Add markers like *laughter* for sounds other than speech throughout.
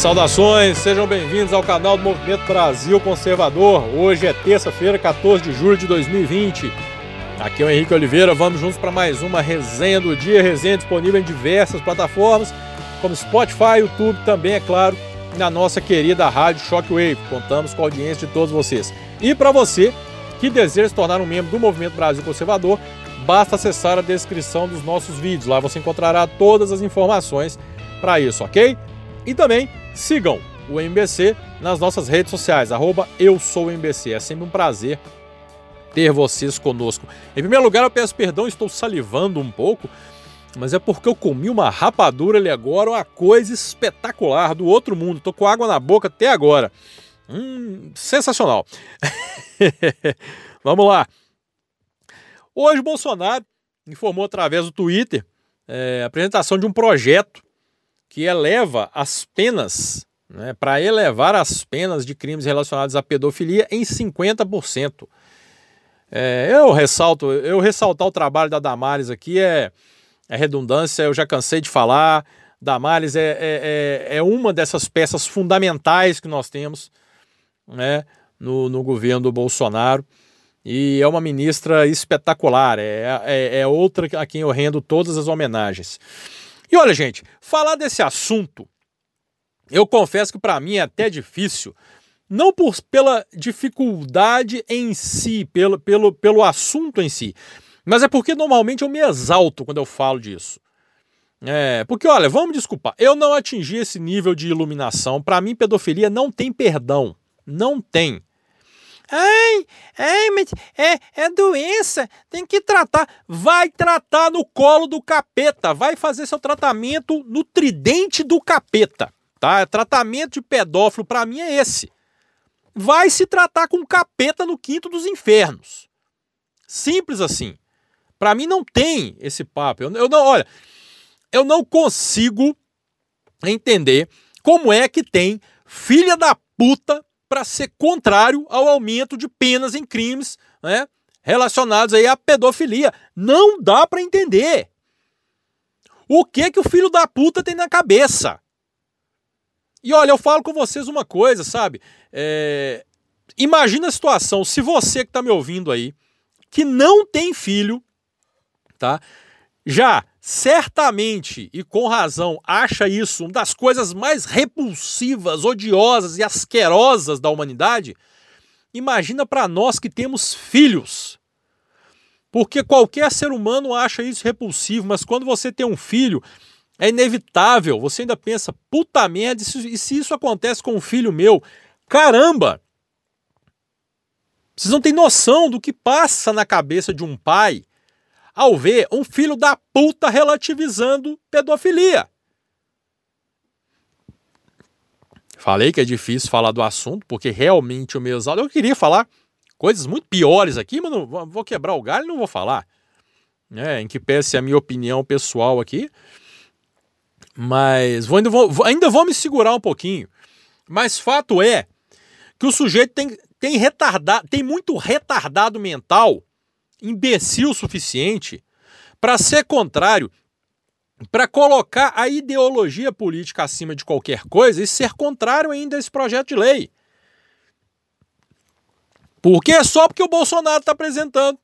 Saudações, sejam bem-vindos ao canal do Movimento Brasil Conservador. Hoje é terça-feira, 14 de julho de 2020. Aqui é o Henrique Oliveira, vamos juntos para mais uma resenha do dia, resenha disponível em diversas plataformas, como Spotify, YouTube, também, é claro, na nossa querida rádio Shockwave. Contamos com a audiência de todos vocês. E para você que deseja se tornar um membro do Movimento Brasil Conservador, basta acessar a descrição dos nossos vídeos. Lá você encontrará todas as informações para isso, ok? E também sigam o MBC nas nossas redes sociais, arroba eu sou o MBC. É sempre um prazer ter vocês conosco. Em primeiro lugar, eu peço perdão, estou salivando um pouco, mas é porque eu comi uma rapadura ali agora, uma coisa espetacular do outro mundo. Estou com água na boca até agora. Hum, sensacional. *laughs* Vamos lá. Hoje, Bolsonaro informou através do Twitter é, a apresentação de um projeto que eleva as penas, né, para elevar as penas de crimes relacionados à pedofilia em 50%. É, eu ressalto, eu ressaltar o trabalho da Damares aqui é, é redundância, eu já cansei de falar. Damares é, é, é, é uma dessas peças fundamentais que nós temos né, no, no governo do Bolsonaro. E é uma ministra espetacular, é, é, é outra a quem eu rendo todas as homenagens. E olha, gente, falar desse assunto, eu confesso que para mim é até difícil, não por, pela dificuldade em si, pelo, pelo, pelo assunto em si, mas é porque normalmente eu me exalto quando eu falo disso. É, porque olha, vamos desculpar, eu não atingi esse nível de iluminação. Para mim, pedofilia não tem perdão. Não tem. Ai, ai, mas é, é doença, tem que tratar. Vai tratar no colo do capeta, vai fazer seu tratamento no tridente do capeta, tá? Tratamento de pedófilo para mim é esse. Vai se tratar com capeta no quinto dos infernos. Simples assim. Para mim não tem esse papo. Eu, eu não, olha, eu não consigo entender como é que tem filha da puta para ser contrário ao aumento de penas em crimes né, relacionados aí à pedofilia. Não dá para entender. O que que o filho da puta tem na cabeça? E olha, eu falo com vocês uma coisa, sabe? É... Imagina a situação, se você que está me ouvindo aí, que não tem filho, tá? Já certamente e com razão acha isso uma das coisas mais repulsivas, odiosas e asquerosas da humanidade, imagina para nós que temos filhos. Porque qualquer ser humano acha isso repulsivo, mas quando você tem um filho, é inevitável. Você ainda pensa, puta merda, e se isso acontece com um filho meu? Caramba! Vocês não têm noção do que passa na cabeça de um pai ao ver um filho da puta relativizando pedofilia. Falei que é difícil falar do assunto, porque realmente o meu exalto. Eu queria falar coisas muito piores aqui, mas não vou quebrar o galho e não vou falar. É, em que peça a minha opinião pessoal aqui. Mas vou, ainda, vou, ainda vou me segurar um pouquinho. Mas fato é que o sujeito tem, tem, retardado, tem muito retardado mental imbecil o suficiente para ser contrário, para colocar a ideologia política acima de qualquer coisa e ser contrário ainda a esse projeto de lei. Porque é só porque o Bolsonaro está apresentando.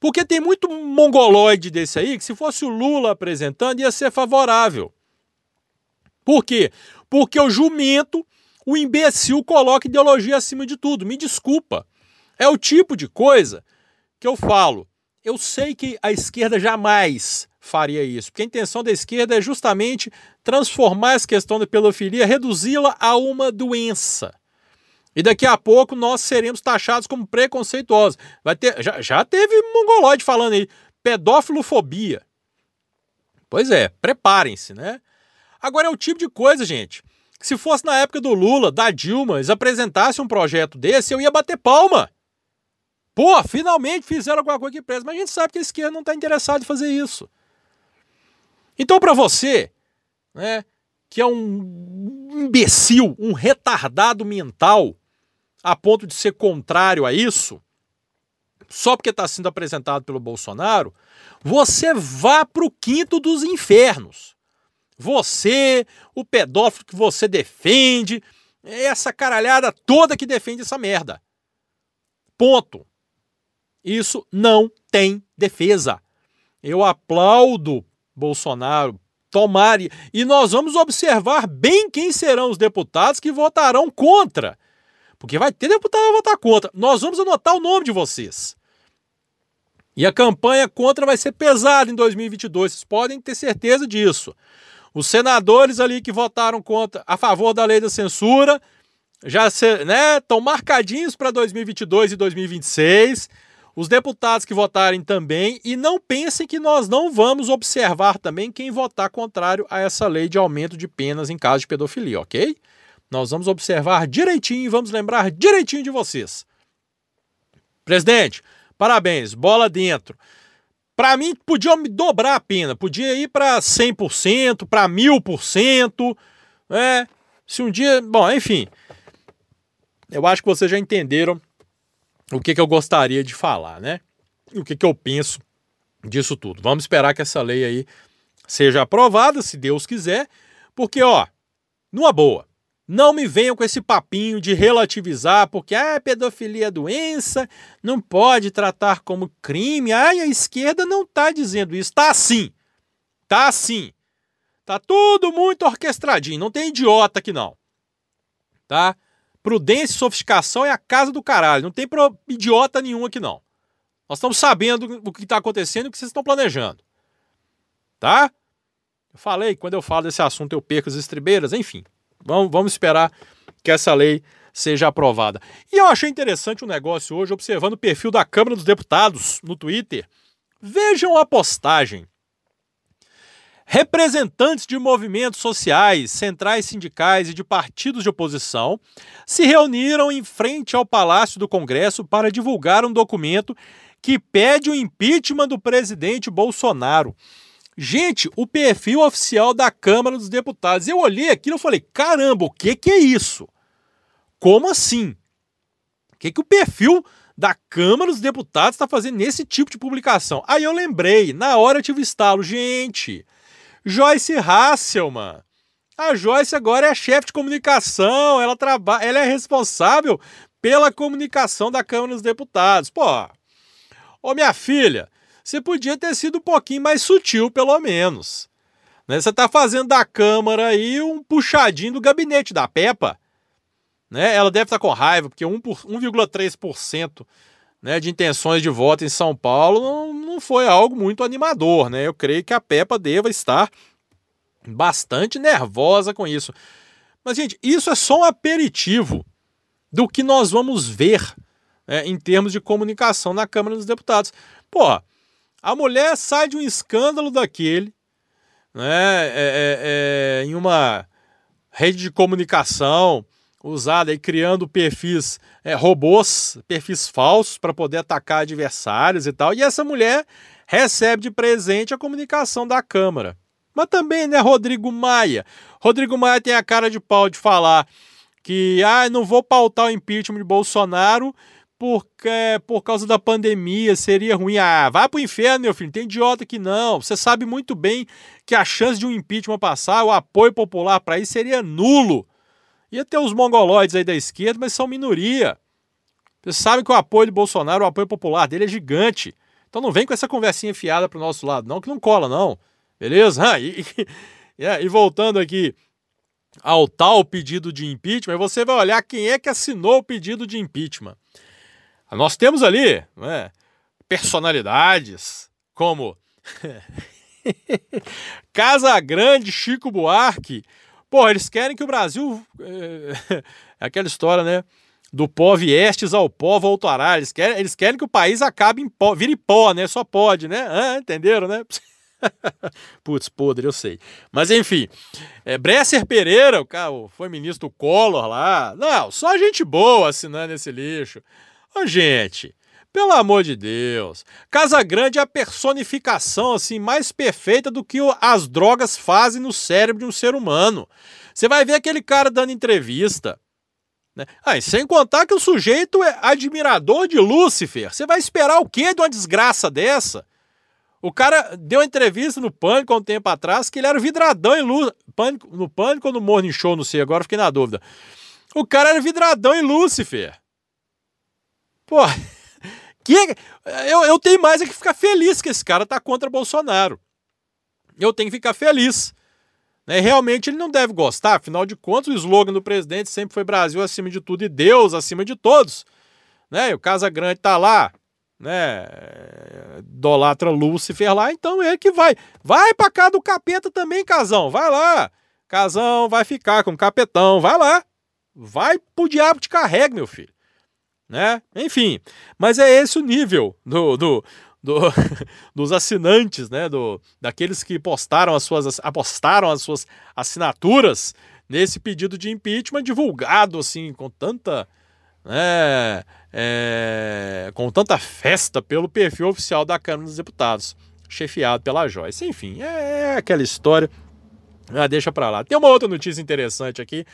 Porque tem muito mongoloide desse aí que, se fosse o Lula apresentando, ia ser favorável. Por quê? Porque o jumento, o imbecil, coloca ideologia acima de tudo. Me desculpa. É o tipo de coisa que eu falo. Eu sei que a esquerda jamais faria isso, porque a intenção da esquerda é justamente transformar essa questão da pedofilia, reduzi-la a uma doença. E daqui a pouco nós seremos taxados como preconceituosos. Vai ter, já, já teve mongoloide falando aí, pedófilofobia. Pois é, preparem-se, né? Agora é o tipo de coisa, gente, que se fosse na época do Lula, da Dilma, eles apresentassem um projeto desse, eu ia bater palma. Pô, finalmente fizeram alguma coisa que presta. Mas a gente sabe que a esquerda não está interessada em fazer isso. Então, para você, né, que é um imbecil, um retardado mental, a ponto de ser contrário a isso, só porque está sendo apresentado pelo Bolsonaro, você vá para o quinto dos infernos. Você, o pedófilo que você defende, essa caralhada toda que defende essa merda. Ponto. Isso não tem defesa. Eu aplaudo Bolsonaro tomar e nós vamos observar bem quem serão os deputados que votarão contra. Porque vai ter deputado que votar contra. Nós vamos anotar o nome de vocês. E a campanha contra vai ser pesada em 2022, vocês podem ter certeza disso. Os senadores ali que votaram contra a favor da lei da censura já estão né, marcadinhos para 2022 e 2026 os deputados que votarem também, e não pensem que nós não vamos observar também quem votar contrário a essa lei de aumento de penas em caso de pedofilia, ok? Nós vamos observar direitinho e vamos lembrar direitinho de vocês. Presidente, parabéns, bola dentro. Para mim, podia me dobrar a pena, podia ir para 100%, para 1000%, né? Se um dia. Bom, enfim. Eu acho que vocês já entenderam o que, que eu gostaria de falar, né? O que, que eu penso disso tudo. Vamos esperar que essa lei aí seja aprovada, se Deus quiser, porque, ó, numa boa, não me venham com esse papinho de relativizar, porque ah, pedofilia é doença, não pode tratar como crime. Ai, a esquerda não está dizendo isso. Tá assim. Tá assim. Tá tudo muito orquestradinho. Não tem idiota aqui não. Tá? Prudência e sofisticação é a casa do caralho. Não tem idiota nenhum aqui, não. Nós estamos sabendo o que está acontecendo e o que vocês estão planejando. Tá? Eu falei, quando eu falo desse assunto eu perco as estribeiras, enfim. Vamos, vamos esperar que essa lei seja aprovada. E eu achei interessante o um negócio hoje, observando o perfil da Câmara dos Deputados no Twitter. Vejam a postagem Representantes de movimentos sociais, centrais sindicais e de partidos de oposição se reuniram em frente ao Palácio do Congresso para divulgar um documento que pede o impeachment do presidente Bolsonaro. Gente, o perfil oficial da Câmara dos Deputados. Eu olhei aquilo e falei: caramba, o que, que é isso? Como assim? O que, que o perfil da Câmara dos Deputados está fazendo nesse tipo de publicação? Aí eu lembrei, na hora eu tive estalo, gente. Joyce Hasselman. A Joyce agora é chefe de comunicação, ela trabalha, ela é responsável pela comunicação da Câmara dos Deputados. Pô, ô minha filha, você podia ter sido um pouquinho mais sutil, pelo menos. Né? Você está fazendo da Câmara aí um puxadinho do gabinete da Peppa. Né? Ela deve estar tá com raiva, porque 1,3% né, de intenções de voto em São Paulo não, não foi algo muito animador. Né? Eu creio que a Peppa deva estar bastante nervosa com isso. Mas, gente, isso é só um aperitivo do que nós vamos ver né, em termos de comunicação na Câmara dos Deputados. Pô, a mulher sai de um escândalo daquele, né, é, é, é, em uma rede de comunicação, usada e criando perfis é, robôs, perfis falsos para poder atacar adversários e tal. E essa mulher recebe de presente a comunicação da Câmara. Mas também, né, Rodrigo Maia? Rodrigo Maia tem a cara de pau de falar que ah, não vou pautar o impeachment de Bolsonaro porque por causa da pandemia seria ruim. Ah, vai pro inferno, meu filho. Tem idiota que não. Você sabe muito bem que a chance de um impeachment passar, o apoio popular para isso seria nulo. Ia ter os mongoloides aí da esquerda, mas são minoria. Vocês sabem que o apoio de Bolsonaro, o apoio popular dele é gigante. Então não vem com essa conversinha fiada pro nosso lado, não, que não cola, não. Beleza? Ah, e, e, *laughs* e voltando aqui ao tal pedido de impeachment, você vai olhar quem é que assinou o pedido de impeachment. Nós temos ali é, personalidades como *laughs* Casa Grande, Chico Buarque, Pô, eles querem que o Brasil. É, *laughs* é aquela história, né? Do pó viestes ao pó voltará. Eles querem, eles querem que o país acabe em pó, vire pó, né? Só pode, né? Ah, entenderam, né? *laughs* Putz, podre, eu sei. Mas enfim, é, Bresser Pereira, o cara, foi ministro do Collor lá. Não, só gente boa assinando esse lixo. Ô, gente, pelo amor de Deus. Casa Grande é a personificação assim mais perfeita do que as drogas fazem no cérebro de um ser humano. Você vai ver aquele cara dando entrevista. Né? Ah, sem contar que o sujeito é admirador de Lúcifer. Você vai esperar o quê de uma desgraça dessa? O cara deu entrevista no Pânico há um tempo atrás que ele era vidradão em Lúcifer. No Pânico ou no Morning Show, não sei, agora fiquei na dúvida. O cara era vidradão em Lúcifer. Pô, que, eu, eu tenho mais é que ficar feliz que esse cara tá contra Bolsonaro. Eu tenho que ficar feliz. Né? Realmente ele não deve gostar, afinal de contas, o slogan do presidente sempre foi Brasil acima de tudo e Deus acima de todos. Né? E o Casa Grande tá lá, né, idolatra Lúcifer lá, então é que vai. Vai pra cá do capeta também, Casão, vai lá. Casão vai ficar com o capetão, vai lá. Vai pro diabo te carrega, meu filho. Né? Enfim, mas é esse o nível do, do, do *laughs* dos assinantes, né, do, daqueles que postaram as suas, apostaram as suas assinaturas nesse pedido de impeachment divulgado assim com tanta né, é, com tanta festa pelo perfil oficial da Câmara dos Deputados, chefiado pela Joyce. Enfim, é, é aquela história. Ah, deixa pra lá. Tem uma outra notícia interessante aqui.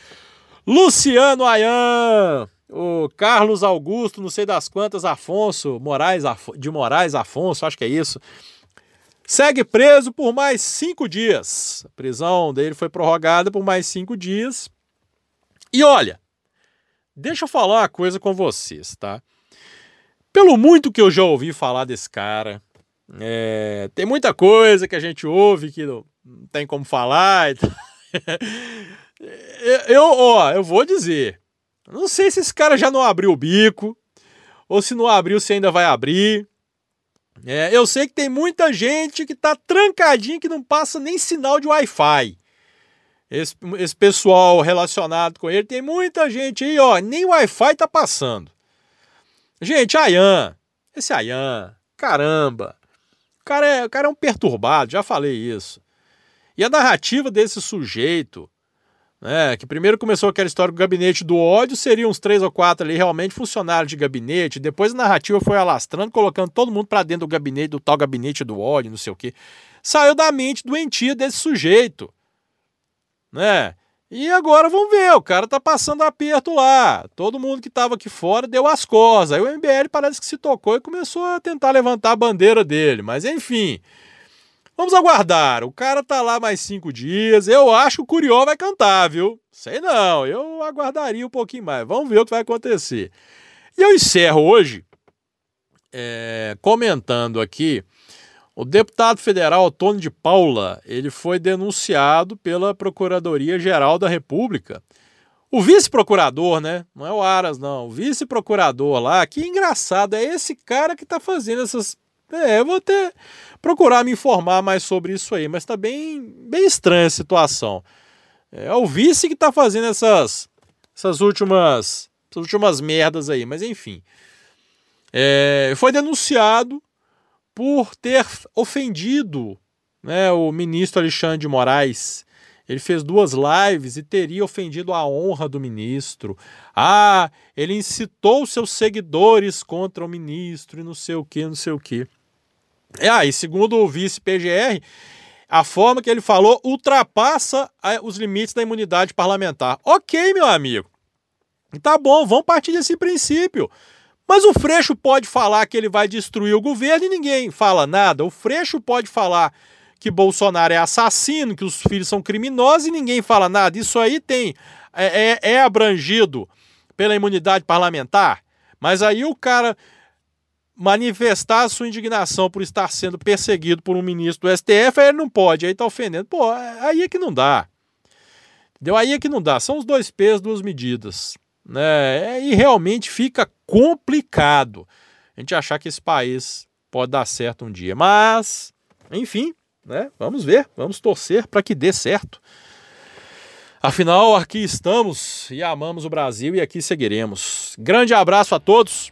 Luciano Ayan, o Carlos Augusto, não sei das quantas, Afonso, Moraes, de Moraes Afonso, acho que é isso. Segue preso por mais cinco dias. A prisão dele foi prorrogada por mais cinco dias. E olha, Deixa eu falar uma coisa com vocês, tá? Pelo muito que eu já ouvi falar desse cara, é, tem muita coisa que a gente ouve que não, não tem como falar. *laughs* eu, ó, eu vou dizer, não sei se esse cara já não abriu o bico, ou se não abriu, se ainda vai abrir. É, eu sei que tem muita gente que tá trancadinha que não passa nem sinal de Wi-Fi. Esse, esse pessoal relacionado com ele, tem muita gente aí, ó, nem Wi-Fi tá passando. Gente, Ayan, esse Ayan, caramba, o cara, é, o cara é um perturbado, já falei isso. E a narrativa desse sujeito, né, que primeiro começou aquela história do gabinete do ódio, seriam uns três ou quatro ali realmente funcionários de gabinete, depois a narrativa foi alastrando, colocando todo mundo para dentro do gabinete, do tal gabinete do ódio, não sei o quê. Saiu da mente doentia desse sujeito né? E agora vamos ver, o cara tá passando aperto lá. Todo mundo que estava aqui fora deu as costas. Aí o MBL parece que se tocou e começou a tentar levantar a bandeira dele. Mas enfim, vamos aguardar. O cara tá lá mais cinco dias. Eu acho que o Curió vai cantar, viu? Sei não, eu aguardaria um pouquinho mais. Vamos ver o que vai acontecer. E eu encerro hoje é, comentando aqui o deputado federal Antônio de Paula, ele foi denunciado pela Procuradoria-Geral da República. O vice-procurador, né? Não é o Aras, não. O vice-procurador lá, que engraçado, é esse cara que está fazendo essas. É, eu vou até procurar me informar mais sobre isso aí, mas está bem, bem estranha a situação. É o vice que está fazendo essas, essas últimas, essas últimas merdas aí, mas enfim. É, foi denunciado por ter ofendido né, o ministro Alexandre de Moraes. Ele fez duas lives e teria ofendido a honra do ministro. Ah, ele incitou seus seguidores contra o ministro e não sei o que, não sei o que. É, ah, e segundo o vice-PGR, a forma que ele falou ultrapassa os limites da imunidade parlamentar. Ok, meu amigo. Tá bom, vamos partir desse princípio. Mas o Freixo pode falar que ele vai destruir o governo e ninguém fala nada. O Freixo pode falar que Bolsonaro é assassino, que os filhos são criminosos e ninguém fala nada. Isso aí tem é, é, é abrangido pela imunidade parlamentar. Mas aí o cara manifestar a sua indignação por estar sendo perseguido por um ministro do STF, aí ele não pode, aí tá ofendendo. Pô, aí é que não dá. Entendeu? Aí é que não dá. São os dois pesos, duas medidas. Né? E realmente fica complicado a gente achar que esse país pode dar certo um dia. Mas, enfim, né? vamos ver, vamos torcer para que dê certo. Afinal, aqui estamos e amamos o Brasil e aqui seguiremos. Grande abraço a todos.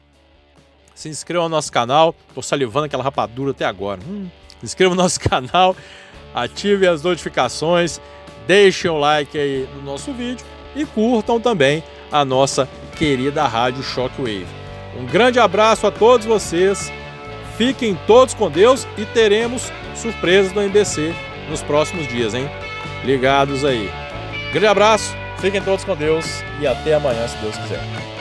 Se inscreva no nosso canal. Tô salivando aquela rapadura até agora. Hum, se inscreva no nosso *laughs* canal, ative as notificações, deixem o like aí no nosso vídeo e curtam também a nossa querida rádio Shockwave. Um grande abraço a todos vocês, fiquem todos com Deus e teremos surpresas do MBC nos próximos dias, hein? Ligados aí. Grande abraço, fiquem todos com Deus e até amanhã, se Deus quiser.